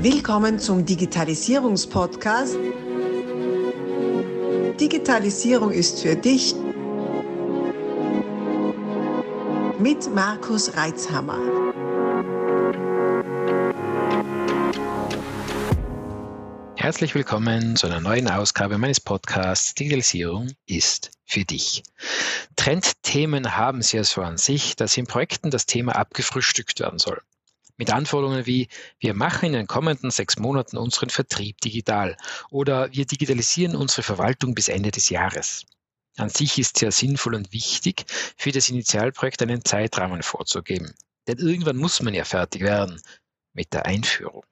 Willkommen zum Digitalisierungspodcast. Digitalisierung ist für dich mit Markus Reitzhammer. Herzlich willkommen zu einer neuen Ausgabe meines Podcasts Digitalisierung ist für dich. Trendthemen haben sie ja so an sich, dass in Projekten das Thema abgefrühstückt werden soll mit Anforderungen wie, wir machen in den kommenden sechs Monaten unseren Vertrieb digital oder wir digitalisieren unsere Verwaltung bis Ende des Jahres. An sich ist sehr sinnvoll und wichtig, für das Initialprojekt einen Zeitrahmen vorzugeben. Denn irgendwann muss man ja fertig werden mit der Einführung.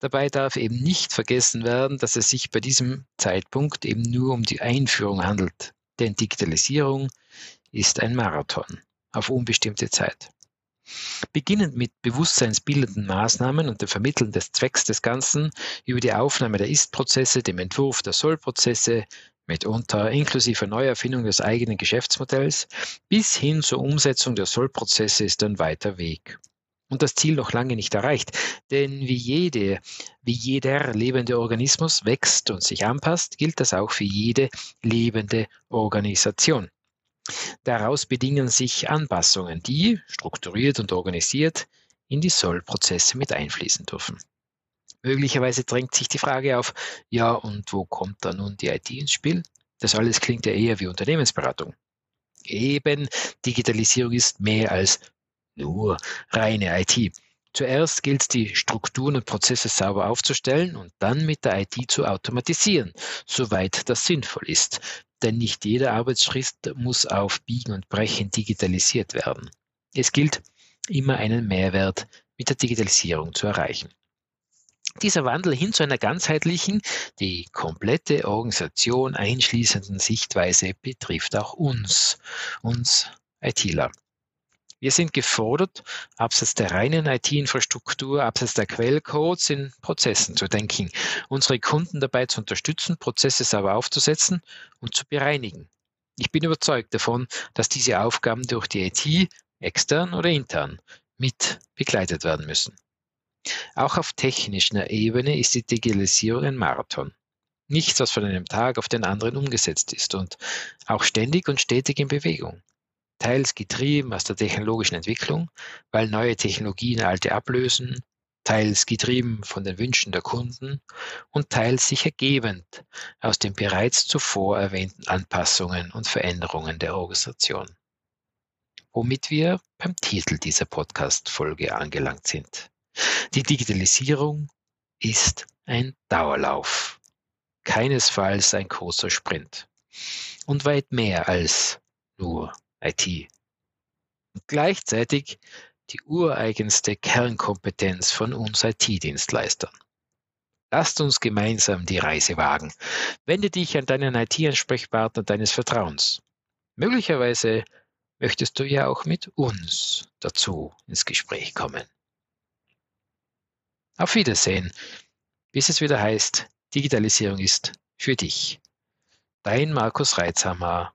Dabei darf eben nicht vergessen werden, dass es sich bei diesem Zeitpunkt eben nur um die Einführung handelt. Denn Digitalisierung ist ein Marathon auf unbestimmte Zeit. Beginnend mit bewusstseinsbildenden Maßnahmen und dem Vermitteln des Zwecks des Ganzen über die Aufnahme der Ist-Prozesse, dem Entwurf der Soll-Prozesse, mitunter inklusive Neuerfindung des eigenen Geschäftsmodells, bis hin zur Umsetzung der Soll-Prozesse ist ein weiter Weg. Und das Ziel noch lange nicht erreicht, denn wie jede, wie jeder lebende Organismus wächst und sich anpasst, gilt das auch für jede lebende Organisation. Daraus bedingen sich Anpassungen, die, strukturiert und organisiert, in die Sollprozesse mit einfließen dürfen. Möglicherweise drängt sich die Frage auf, ja, und wo kommt da nun die IT ins Spiel? Das alles klingt ja eher wie Unternehmensberatung. Eben, Digitalisierung ist mehr als nur reine IT. Zuerst gilt es, die Strukturen und Prozesse sauber aufzustellen und dann mit der IT zu automatisieren, soweit das sinnvoll ist denn nicht jeder Arbeitsschritt muss auf Biegen und Brechen digitalisiert werden. Es gilt, immer einen Mehrwert mit der Digitalisierung zu erreichen. Dieser Wandel hin zu einer ganzheitlichen, die komplette Organisation einschließenden Sichtweise betrifft auch uns, uns ITler. Wir sind gefordert, abseits der reinen IT-Infrastruktur, abseits der Quellcodes in Prozessen zu denken, unsere Kunden dabei zu unterstützen, Prozesse sauber aufzusetzen und zu bereinigen. Ich bin überzeugt davon, dass diese Aufgaben durch die IT, extern oder intern, mit begleitet werden müssen. Auch auf technischer Ebene ist die Digitalisierung ein Marathon. Nichts, was von einem Tag auf den anderen umgesetzt ist und auch ständig und stetig in Bewegung teils getrieben aus der technologischen Entwicklung, weil neue Technologien alte ablösen, teils getrieben von den Wünschen der Kunden und teils sich ergebend aus den bereits zuvor erwähnten Anpassungen und Veränderungen der Organisation. Womit wir beim Titel dieser Podcast-Folge angelangt sind. Die Digitalisierung ist ein Dauerlauf, keinesfalls ein großer Sprint und weit mehr als nur IT. Und gleichzeitig die ureigenste Kernkompetenz von uns IT-Dienstleistern. Lasst uns gemeinsam die Reise wagen. Wende dich an deinen IT-Ansprechpartner deines Vertrauens. Möglicherweise möchtest du ja auch mit uns dazu ins Gespräch kommen. Auf Wiedersehen, bis es wieder heißt, Digitalisierung ist für dich. Dein Markus Reitzhammer